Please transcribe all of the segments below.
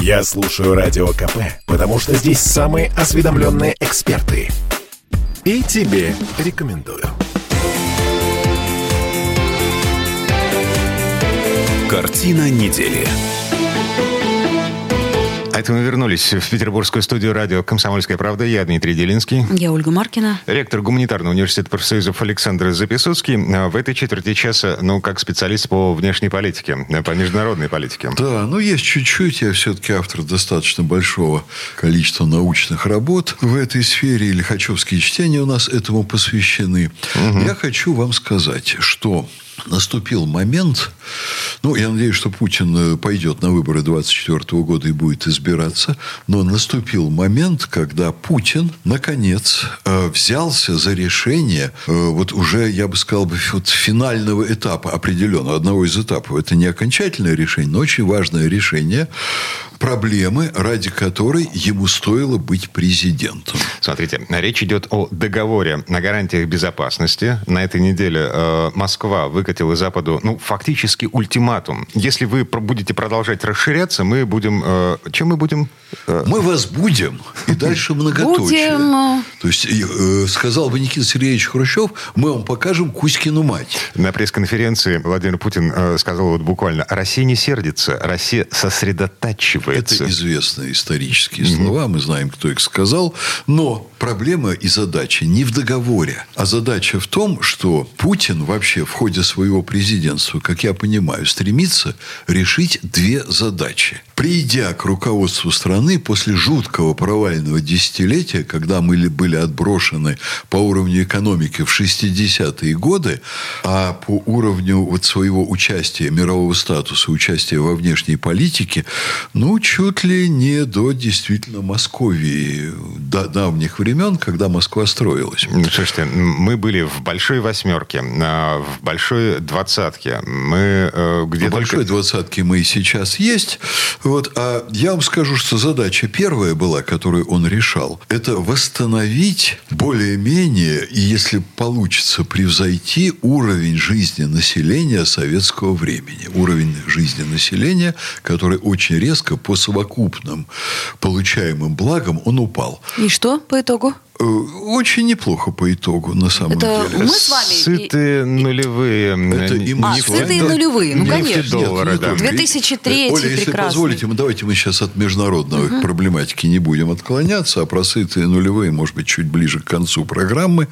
Я слушаю Радио КП, потому что здесь самые осведомленные эксперты. И тебе рекомендую. Картина недели. А это мы вернулись в петербургскую студию радио «Комсомольская правда». Я Дмитрий Делинский. Я Ольга Маркина. Ректор гуманитарного университета профсоюзов Александр Записуцкий. В этой четверти часа, ну, как специалист по внешней политике, по международной политике. Да, ну, есть чуть-чуть. Я все-таки автор достаточно большого количества научных работ в этой сфере. И лихачевские чтения у нас этому посвящены. Угу. Я хочу вам сказать, что наступил момент, ну, я надеюсь, что Путин э, пойдет на выборы 24 года и будет избираться, но наступил момент, когда Путин, наконец, э, взялся за решение, э, вот уже, я бы сказал, вот финального этапа определенного, одного из этапов. Это не окончательное решение, но очень важное решение проблемы, ради которой ему стоило быть президентом. Смотрите, речь идет о договоре на гарантиях безопасности. На этой неделе э, Москва выкатила Западу, ну, фактически ультиматум. Если вы будете продолжать расширяться, мы будем... Э, чем мы будем? Э... Мы вас будем. И дальше многоточие. Будем. То есть, э, сказал бы Никита Сергеевич Хрущев, мы вам покажем Кузькину мать. На пресс-конференции Владимир Путин э, сказал вот буквально, Россия не сердится, Россия сосредотачивается. Это известные исторические mm-hmm. слова, мы знаем, кто их сказал. Но проблема и задача не в договоре, а задача в том, что Путин вообще в ходе своего президентства, как я понимаю, стремится решить две задачи. Придя к руководству страны после жуткого провального десятилетия, когда мы были отброшены по уровню экономики в 60-е годы, а по уровню вот своего участия, мирового статуса, участия во внешней политике, ну, чуть ли не до действительно Московии, до давних времен, когда Москва строилась. Ну, слушайте, мы были в большой восьмерке, а, в большой двадцатке. Мы э, где В большой двадцатке мы и сейчас есть. Вот, а я вам скажу, что задача первая была, которую он решал, это восстановить более-менее, и если получится, превзойти уровень жизни населения советского времени. Уровень жизни населения, который очень резко по совокупным получаемым благам он упал. И что по итогу? Э, очень неплохо по итогу, на самом это деле. Мы с вами... Сытые нулевые. Это и мы а, сытые нулевые, ну, конечно. Доллара, Нет, да. 2003 Оля, если позволите, мы, давайте мы сейчас от международной угу. проблематики не будем отклоняться, а про сытые нулевые, может быть, чуть ближе к концу программы.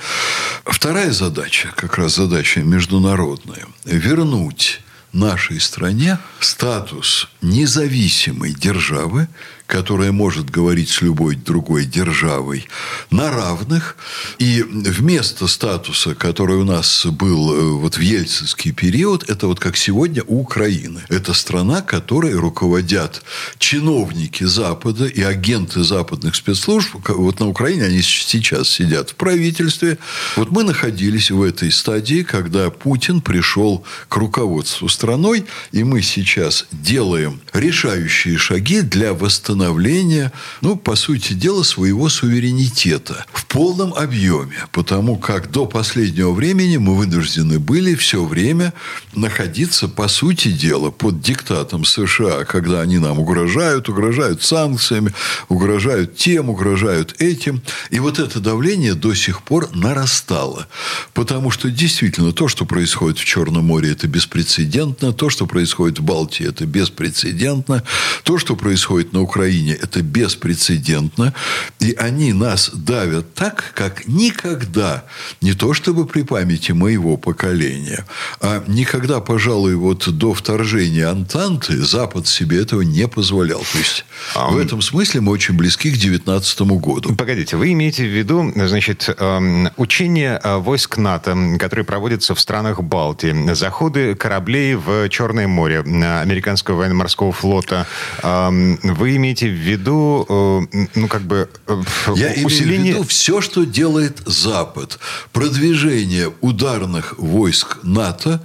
Вторая задача, как раз задача международная, вернуть нашей стране статус независимой державы, которая может говорить с любой другой державой на равных. И вместо статуса, который у нас был э, вот в ельцинский период, это вот как сегодня у Украины. Это страна, которой руководят чиновники Запада и агенты западных спецслужб. Вот на Украине они сейчас сидят в правительстве. Вот мы находились в этой стадии, когда Путин пришел к руководству страной, и мы сейчас делаем решающие шаги для восстановления восстановления, ну, по сути дела, своего суверенитета в полном объеме. Потому как до последнего времени мы вынуждены были все время находиться, по сути дела, под диктатом США, когда они нам угрожают, угрожают санкциями, угрожают тем, угрожают этим. И вот это давление до сих пор нарастало. Потому что действительно то, что происходит в Черном море, это беспрецедентно. То, что происходит в Балтии, это беспрецедентно. То, что происходит на Украине, Украине это беспрецедентно. И они нас давят так, как никогда, не то чтобы при памяти моего поколения, а никогда, пожалуй, вот до вторжения Антанты Запад себе этого не позволял. То есть, а, в этом смысле мы очень близки к 19 году. Погодите, вы имеете в виду, значит, эм, учения э, войск НАТО, которые проводятся в странах Балтии, заходы кораблей в Черное море американского военно-морского флота. Эм, вы имеете имеете в виду, э, ну, как бы, э, Я усиление... имею в виду все, что делает Запад. Продвижение ударных войск НАТО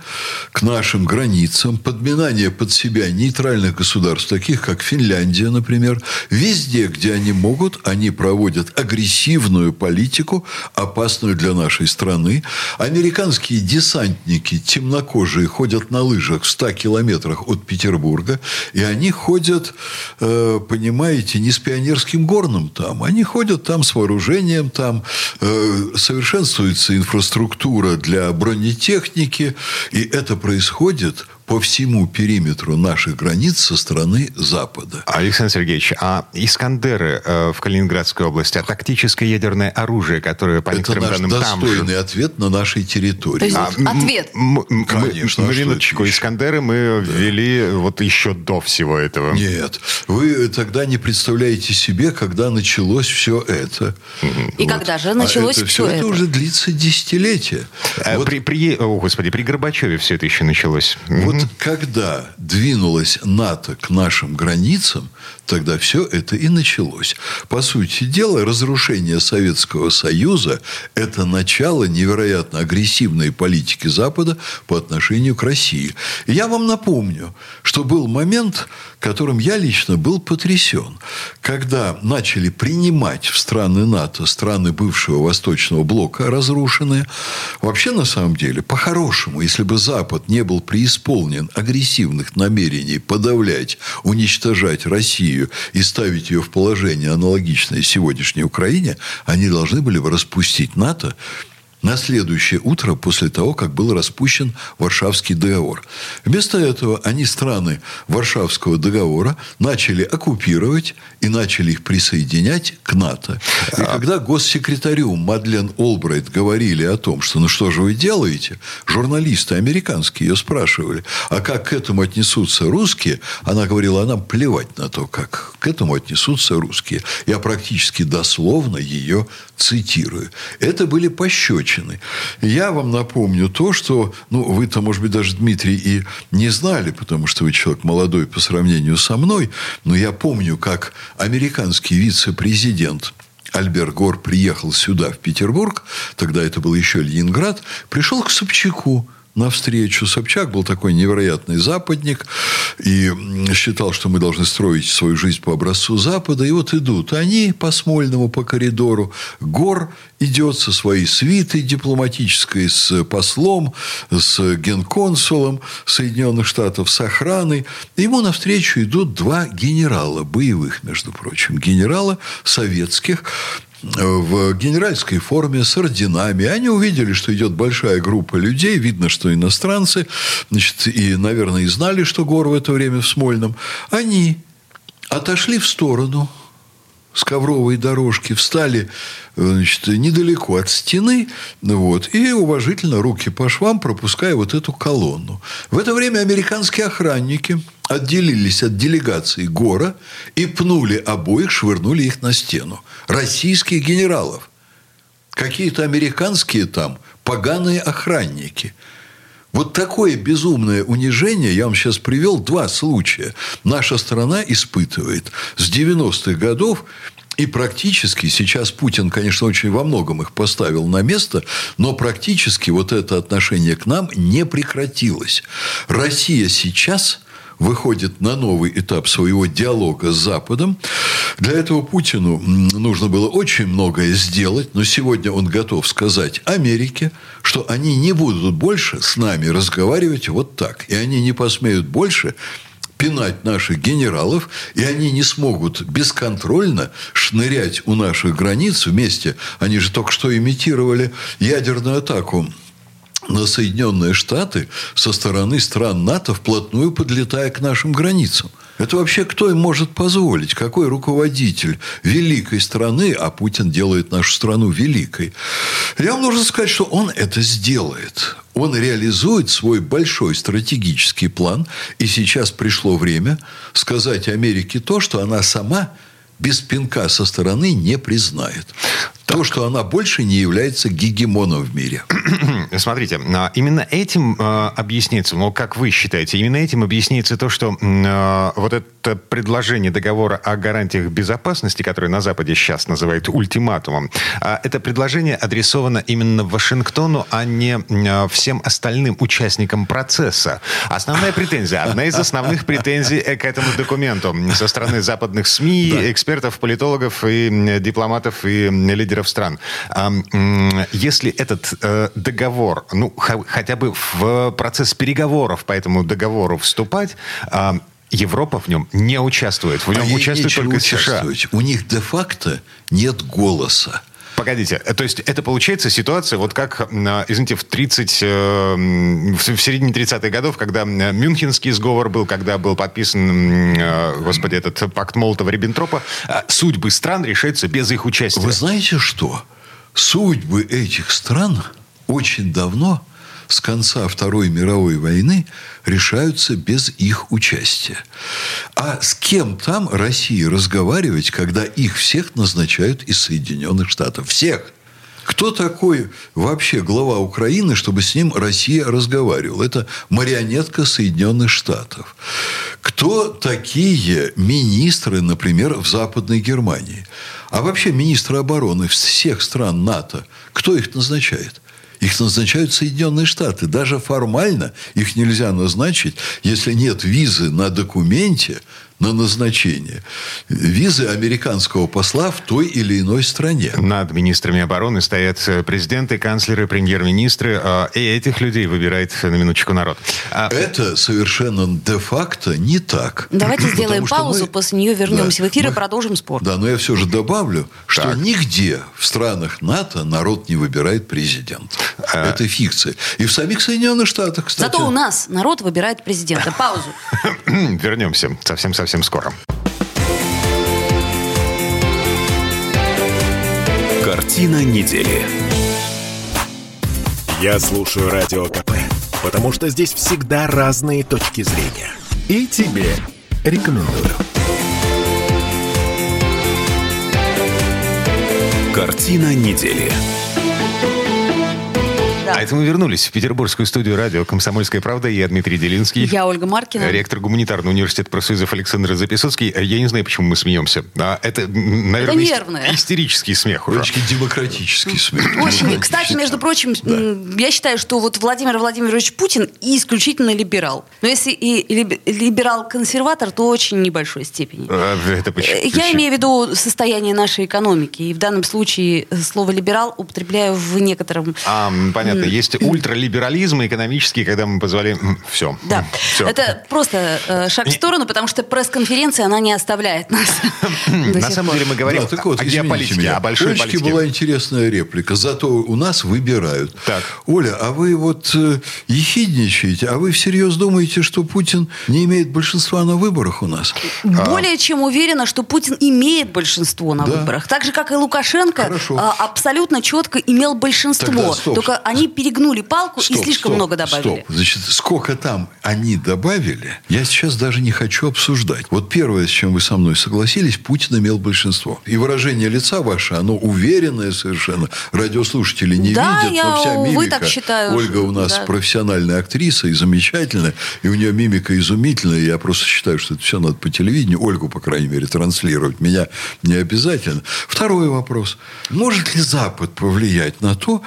к нашим границам, подминание под себя нейтральных государств, таких как Финляндия, например. Везде, где они могут, они проводят агрессивную политику, опасную для нашей страны. Американские десантники, темнокожие, ходят на лыжах в 100 километрах от Петербурга, и они ходят, э, понимаете, не с пионерским горным там, они ходят там с вооружением, там э, совершенствуется инфраструктура для бронетехники, и это происходит по всему периметру наших границ со стороны Запада. Александр Сергеевич, а Искандеры э, в Калининградской области, а тактическое ядерное оружие, которое, по Это некоторым наш данным, достойный там же... ответ на нашей территории. То есть а, ответ? Конечно. Мы, минуточку, Искандеры мы да. ввели вот еще до всего этого. Нет. Вы тогда не представляете себе, когда началось все это. И вот. когда же началось а это все, все это? Это уже длится десятилетия. А вот. при, при, о, господи, при Горбачеве все это еще началось. Вот когда двинулась НАТО к нашим границам, тогда все это и началось. По сути дела, разрушение Советского Союза – это начало невероятно агрессивной политики Запада по отношению к России. И я вам напомню, что был момент, которым я лично был потрясен, когда начали принимать в страны НАТО, страны бывшего Восточного блока разрушенные. Вообще, на самом деле, по-хорошему, если бы Запад не был преисполнен агрессивных намерений подавлять, уничтожать Россию и ставить ее в положение аналогичное сегодняшней Украине, они должны были бы распустить НАТО на следующее утро после того, как был распущен Варшавский договор. Вместо этого они страны Варшавского договора начали оккупировать и начали их присоединять к НАТО. И а... когда госсекретарю Мадлен Олбрайт говорили о том, что ну что же вы делаете, журналисты американские ее спрашивали, а как к этому отнесутся русские, она говорила, а нам плевать на то, как к этому отнесутся русские. Я практически дословно ее цитирую. Это были пощечины. Я вам напомню то, что, ну, вы-то, может быть, даже, Дмитрий, и не знали, потому что вы человек молодой по сравнению со мной, но я помню, как американский вице-президент Альбер Гор приехал сюда, в Петербург, тогда это был еще Ленинград, пришел к Собчаку, навстречу. Собчак был такой невероятный западник и считал, что мы должны строить свою жизнь по образцу Запада. И вот идут они по Смольному, по коридору. Гор идет со своей свитой дипломатической, с послом, с генконсулом Соединенных Штатов, с охраной. Ему навстречу идут два генерала, боевых, между прочим, генерала советских, в генеральской форме с орденами. Они увидели, что идет большая группа людей. Видно, что иностранцы. Значит, и, наверное, и знали, что Гор в это время в Смольном. Они отошли в сторону с ковровой дорожки, встали значит, недалеко от стены, вот, и уважительно руки по швам, пропуская вот эту колонну. В это время американские охранники отделились от делегации Гора и пнули обоих, швырнули их на стену. Российских генералов. Какие-то американские там поганые охранники – вот такое безумное унижение, я вам сейчас привел два случая. Наша страна испытывает с 90-х годов и практически сейчас Путин, конечно, очень во многом их поставил на место, но практически вот это отношение к нам не прекратилось. Россия сейчас выходит на новый этап своего диалога с Западом. Для этого Путину нужно было очень многое сделать, но сегодня он готов сказать Америке, что они не будут больше с нами разговаривать вот так. И они не посмеют больше пинать наших генералов, и они не смогут бесконтрольно шнырять у наших границ вместе. Они же только что имитировали ядерную атаку на Соединенные Штаты со стороны стран НАТО, вплотную подлетая к нашим границам. Это вообще кто им может позволить? Какой руководитель великой страны, а Путин делает нашу страну великой? Я вам нужно сказать, что он это сделает. Он реализует свой большой стратегический план. И сейчас пришло время сказать Америке то, что она сама без пинка со стороны не признает. То, что она больше не является гегемоном в мире. Смотрите, а, именно этим а, объяснится, ну, как вы считаете, именно этим объяснится то, что а, вот это предложение договора о гарантиях безопасности, которое на Западе сейчас называют ультиматумом, это предложение адресовано именно Вашингтону, а не всем остальным участникам процесса. Основная претензия, одна из основных претензий к этому документу со стороны западных СМИ, экспертов, политологов и дипломатов и лидеров лидеров стран. Если этот э, договор, ну, хотя бы в процесс переговоров по этому договору вступать, Европа в нем не участвует. В нем а участвует только США. У них де-факто нет голоса. Погодите, э, то есть это получается ситуация, вот как, извините, в 30, э, в середине 30-х годов, когда Мюнхенский сговор был, когда был подписан, э, господи, этот пакт Молотова-Риббентропа, судьбы стран решаются без их участия. Вы знаете что? Судьбы этих стран очень давно с конца Второй мировой войны решаются без их участия. А с кем там России разговаривать, когда их всех назначают из Соединенных Штатов? Всех! Кто такой вообще глава Украины, чтобы с ним Россия разговаривала? Это марионетка Соединенных Штатов. Кто такие министры, например, в Западной Германии? А вообще министры обороны всех стран НАТО, кто их назначает? Их назначают Соединенные Штаты. Даже формально их нельзя назначить, если нет визы на документе, на назначение визы американского посла в той или иной стране. Над министрами обороны стоят э, президенты, канцлеры, премьер-министры, а, и этих людей выбирает на минуточку народ. А... Это совершенно де-факто не так. Давайте сделаем паузу, мы... после нее вернемся да, в эфир мы... и продолжим спор. Да, но я все же добавлю, что так. нигде в странах НАТО народ не выбирает президента. А... Это фикция. И в самих Соединенных Штатах, кстати. Зато у нас народ выбирает президента. Паузу. Вернемся совсем-совсем совсем скоро. Картина недели. Я слушаю Радио КП, потому что здесь всегда разные точки зрения. И тебе рекомендую. Картина недели. А это мы вернулись в петербургскую студию радио «Комсомольская правда». Я Дмитрий Делинский. Я Ольга Маркина. Ректор гуманитарного университета профсоюзов Александр Записоцкий. Я не знаю, почему мы смеемся. А это, наверное, это нервное. истерический смех уже. Очень демократический смех. Очень. Кстати, между прочим, да. я считаю, что вот Владимир Владимирович Путин исключительно либерал. Но если и либерал-консерватор, то очень небольшой степени. А, это почему? Я имею в виду состояние нашей экономики. И в данном случае слово «либерал» употребляю в некотором... А, понятно есть ультралиберализм экономический, когда мы позвали... Все. Да. Все. Это просто э, шаг в сторону, потому что пресс-конференция, она не оставляет нас. На самом деле мы говорим о геополитике, о большой политике. была интересная реплика. Зато у нас выбирают. Так. Оля, а вы вот э, ехидничаете, а вы всерьез думаете, что Путин не имеет большинства на выборах у нас? Более чем уверена, что Путин имеет большинство на выборах. Так же, как и Лукашенко а, абсолютно четко имел большинство. Только они перегнули палку стоп, и слишком стоп, много добавили. Стоп. Значит, сколько там они добавили, я сейчас даже не хочу обсуждать. Вот первое, с чем вы со мной согласились, Путин имел большинство. И выражение лица ваше, оно уверенное совершенно. Радиослушатели не да, видят, я, но вся мимика. Вы так считаю. Ольга у нас да. профессиональная актриса и замечательная. И у нее мимика изумительная. Я просто считаю, что это все надо по телевидению. Ольгу, по крайней мере, транслировать. Меня не обязательно. Второй вопрос. Может ли Запад повлиять на то,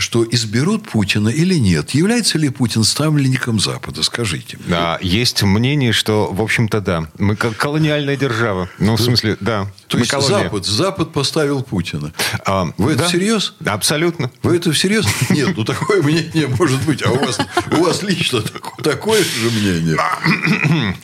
что изберут Путина или нет. Является ли Путин ставленником Запада, скажите. Да, есть мнение, что, в общем-то, да. Мы как колониальная держава. Ну, в смысле, да. То есть колония. Запад, Запад поставил Путина. А, Вы да, это всерьез? Абсолютно. Вы это всерьез? Нет, ну такое мнение может быть. А у вас, у вас лично такое же мнение?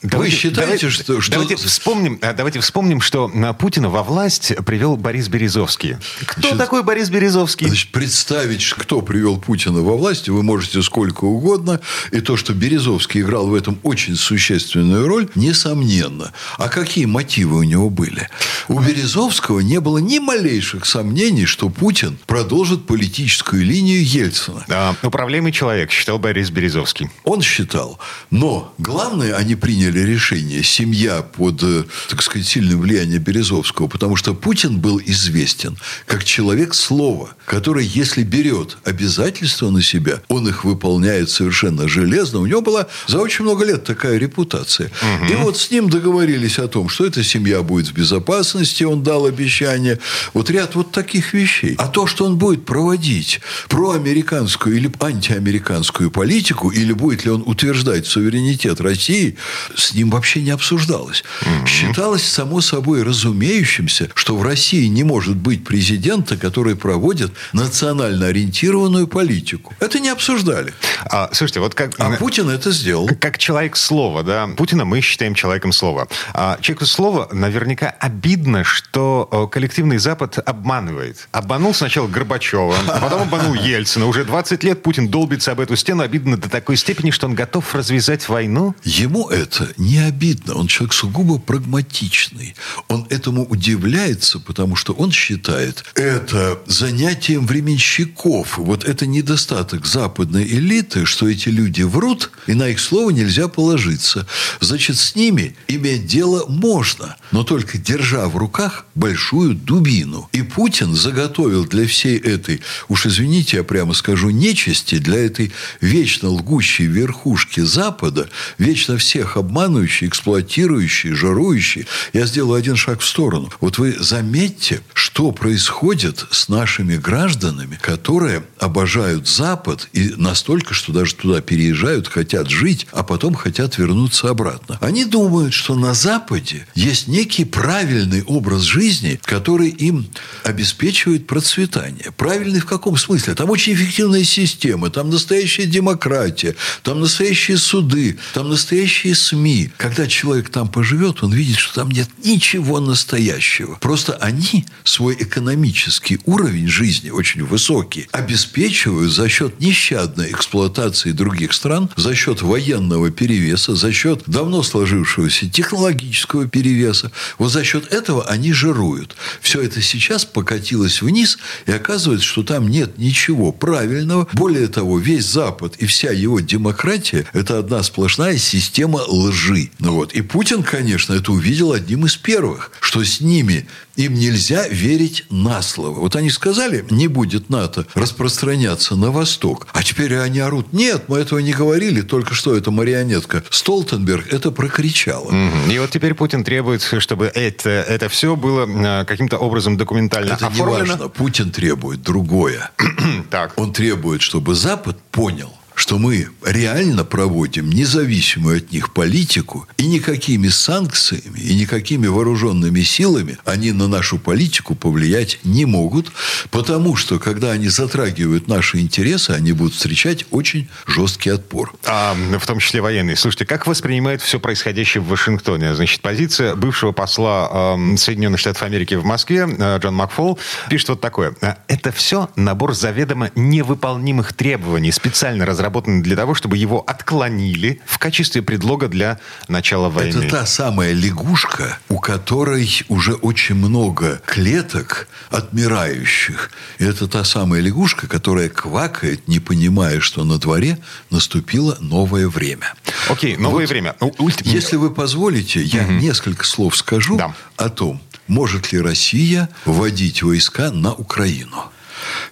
Вы считаете, что... Давайте вспомним, а, давайте вспомним, что на Путина во власть привел Борис Березовский. Кто такой Борис Березовский? Значит, представить, кто привел Путина во власть, вы можете сколько угодно. И то, что Березовский играл в этом очень существенную роль, несомненно. А какие мотивы у него были? У Березовского не было ни малейших сомнений, что Путин продолжит политическую линию Ельцина. Да, управляемый человек, считал Борис Березовский. Он считал. Но главное, они приняли решение, семья под, э, так сказать, сильным влиянием Березовского, потому что Путин был известен как человек слова, который, если берет обязательства на себя, он их выполняет совершенно железно. У него была за очень много лет такая репутация. Угу. И вот с ним договорились о том, что эта семья будет в безопасности, он дал обещание. Вот ряд вот таких вещей. А то, что он будет проводить проамериканскую или антиамериканскую политику, или будет ли он утверждать суверенитет России, с ним вообще не обсуждалось. Mm-hmm. Считалось само собой разумеющимся, что в России не может быть президента, который проводит национально ориентированную политику. Это не обсуждали. А, слушайте, вот как... А Путин это сделал. Как человек слова, да? Путина мы считаем человеком слова. А человеку слова наверняка обидно, что э, коллективный Запад обманывает. Обманул сначала Горбачева, а потом обманул Ельцина. Уже 20 лет Путин долбится об эту стену. Обидно до такой степени, что он готов развязать войну. Ему это не обидно. Он человек сугубо прагматичный. Он этому удивляется, потому что он считает это занятием временщиков. Вот это недостаток западной элиты, что эти люди врут, и на их слово нельзя положиться. Значит, с ними иметь дело можно, но только держа в руках большую дубину. И Путин заготовил для всей этой, уж извините, я прямо скажу, нечисти, для этой вечно лгущей верхушки Запада, вечно всех обманывающей, эксплуатирующей, жарующей, я сделаю один шаг в сторону. Вот вы заметьте, что происходит с нашими гражданами, которые обожают Запад и настолько, что даже туда переезжают, хотят жить, а потом хотят вернуться обратно. Они думают, что на Западе есть некий правильный образ жизни, который им обеспечивает процветание. Правильный в каком смысле? Там очень эффективная система, там настоящая демократия, там настоящие суды, там настоящие СМИ. Когда человек там поживет, он видит, что там нет ничего настоящего. Просто они свой экономический уровень жизни, очень высокий, обеспечивают за счет нещадной эксплуатации других стран, за счет военного перевеса, за счет давно сложившегося технологического перевеса. Вот за счет этого они жируют. Все это сейчас покатилось вниз, и оказывается, что там нет ничего правильного. Более того, весь Запад и вся его демократия – это одна сплошная система лжи. Ну вот. И Путин, конечно, это увидел одним из первых, что с ними им нельзя верить на слово. Вот они сказали, не будет НАТО распространяться на восток. А теперь они орут, нет, мы этого не говорили, только что эта марионетка Столтенберг это прокричала. И вот теперь Путин требует, чтобы это, это все было э, каким-то образом документально это оформлено. Не важно. Путин требует другое. так. Он требует, чтобы Запад понял, что мы реально проводим независимую от них политику, и никакими санкциями, и никакими вооруженными силами они на нашу политику повлиять не могут, потому что, когда они затрагивают наши интересы, они будут встречать очень жесткий отпор. А, в том числе военные. Слушайте, как воспринимает все происходящее в Вашингтоне? Значит, позиция бывшего посла э, Соединенных Штатов Америки в Москве, э, Джон Макфол, пишет вот такое. Это все набор заведомо невыполнимых требований, специально разработанных разработаны для того, чтобы его отклонили в качестве предлога для начала войны. Это та самая лягушка, у которой уже очень много клеток отмирающих. И это та самая лягушка, которая квакает, не понимая, что на дворе наступило новое время. Окей, новое вот, время. Ну, если вы позволите, я угу. несколько слов скажу да. о том, может ли Россия вводить войска на Украину.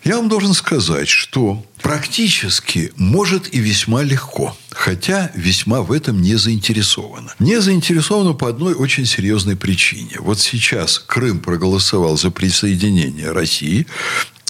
Я вам должен сказать, что практически может и весьма легко, хотя весьма в этом не заинтересована. Не заинтересована по одной очень серьезной причине. Вот сейчас Крым проголосовал за присоединение России,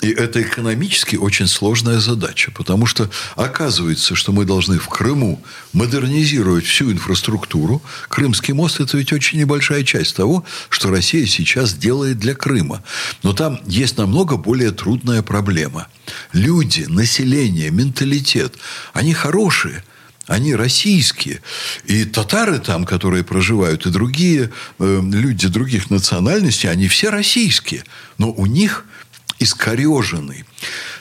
и это экономически очень сложная задача, потому что оказывается, что мы должны в Крыму модернизировать всю инфраструктуру. Крымский мост – это ведь очень небольшая часть того, что Россия сейчас делает для Крыма. Но там есть намного более трудная проблема. Люди, население, менталитет, они хорошие – они российские. И татары там, которые проживают, и другие э, люди других национальностей, они все российские. Но у них искореженный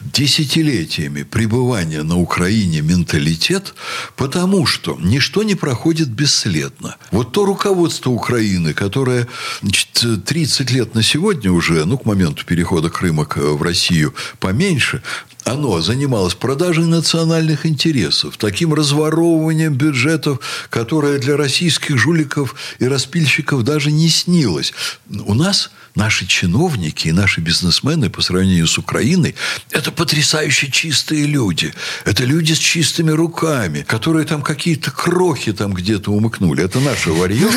десятилетиями пребывания на Украине менталитет, потому что ничто не проходит бесследно. Вот то руководство Украины, которое значит, 30 лет на сегодня уже, ну, к моменту перехода Крыма в Россию поменьше, оно занималось продажей национальных интересов, таким разворовыванием бюджетов, которое для российских жуликов и распильщиков даже не снилось. У нас наши чиновники и наши бизнесмены по сравнению с Украиной – это потрясающе чистые люди. Это люди с чистыми руками, которые там какие-то крохи там где-то умыкнули. Это наше варье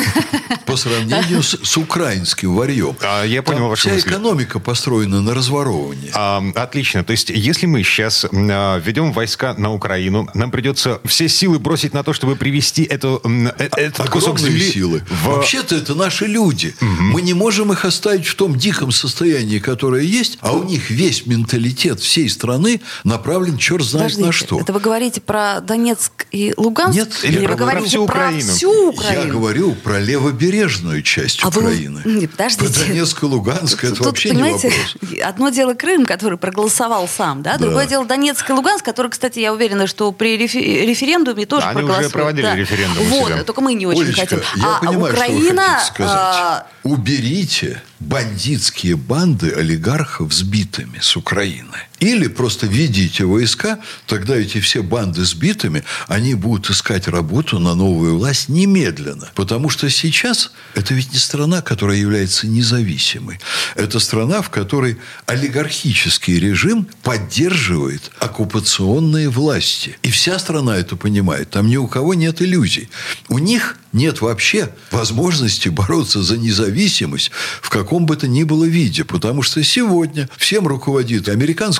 по сравнению с, с украинским варьем. А, я понял там вашу вся мысль. экономика построена на разворовывании. А, отлично. То есть, если мы сейчас а, ведем войска на Украину, нам придется все силы бросить на то, чтобы привести эту, э, этот кусок земли... силы. В... Вообще-то это наши люди. Угу. Мы не можем их оставить в том диком состоянии, которое есть, а у них весь менталитет всей страны направлен черт знает Подождите, на что. Это вы говорите про Донецк и Луганск? Нет, или про, вы говорите про всю Украину? Про всю Украину? Я говорю про левобережную часть а Украины. Вы... Нет, подождите. Про Донецк и Луганск это Тут, вообще понимаете, не вопрос. Одно дело Крым, который проголосовал сам, да? Другое Да. дело Донецк и Луганск, который, кстати, я уверена, что при рефе- референдуме тоже Они уже проводили да. референдум Вот, только мы не очень Олечка, хотим. я а понимаю, Украина, что вы хотите сказать. а, Уберите бандитские банды олигархов сбитыми с Украины. Или просто ведите войска, тогда эти все банды сбитыми, они будут искать работу на новую власть немедленно. Потому что сейчас это ведь не страна, которая является независимой. Это страна, в которой олигархический режим поддерживает оккупационные власти. И вся страна это понимает. Там ни у кого нет иллюзий. У них нет вообще возможности бороться за независимость в каком бы то ни было виде. Потому что сегодня всем руководит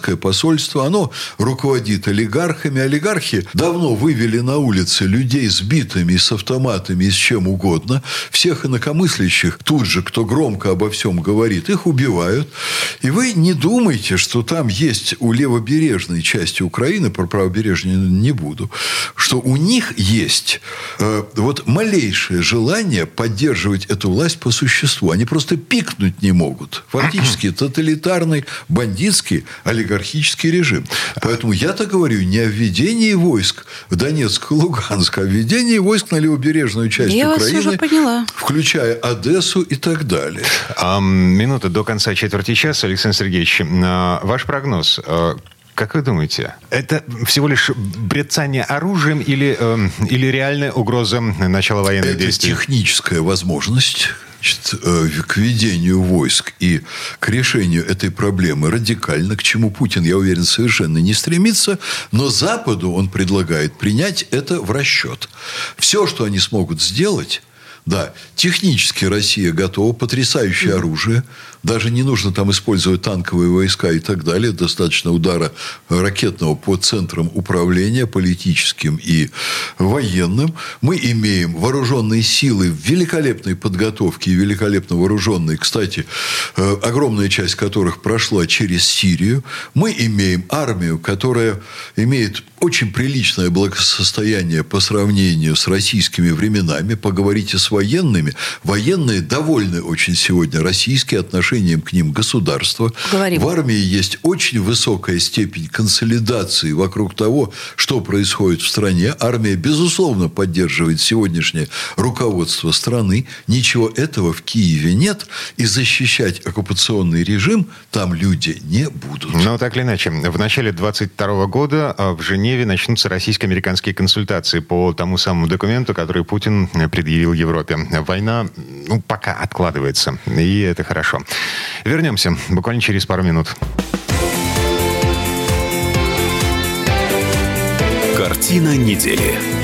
американское посольство, оно руководит олигархами. Олигархи давно вывели на улицы людей с битами, с автоматами и с чем угодно. Всех инакомыслящих тут же, кто громко обо всем говорит, их убивают. И вы не думайте, что там есть у левобережной части Украины, про правобережную не буду, что у них есть э, вот малейшее желание поддерживать эту власть по существу. Они просто пикнуть не могут. Фактически тоталитарный, бандитский, олигархический режим. Поэтому я-то говорю не о введении войск в Донецк и Луганск, а о введении войск на левобережную часть Я вас Украины, уже поняла. включая Одессу и так далее. А, минута до конца четверти часа, Александр Сергеевич. а, Ваш прогноз. а, Как вы думаете, это всего лишь брецание оружием или, э, или реальная угроза начала военных Это действий? техническая возможность значит, э, к ведению войск и к решению этой проблемы радикально, к чему Путин, я уверен, совершенно не стремится, но Западу он предлагает принять это в расчет. Все, что они смогут сделать, да, технически Россия готова, потрясающее оружие. Даже не нужно там использовать танковые войска и так далее. Достаточно удара ракетного по центрам управления политическим и военным. Мы имеем вооруженные силы в великолепной подготовке и великолепно вооруженные. Кстати, э, огромная часть которых прошла через Сирию. Мы имеем армию, которая имеет очень приличное благосостояние по сравнению с российскими временами. Поговорите с военными. Военные довольны очень сегодня российские отношением к ним государства. Говорим. В армии есть очень высокая степень консолидации вокруг того, что происходит в стране. Армия, безусловно, поддерживает сегодняшнее руководство страны. Ничего этого в Киеве нет. И защищать оккупационный режим там люди не будут. Ну, так или иначе, в начале 22 года а, в Женеве начнутся российско-американские консультации по тому самому документу, который Путин предъявил Европе. Война, ну, пока откладывается, и это хорошо. Вернемся буквально через пару минут. Картина недели.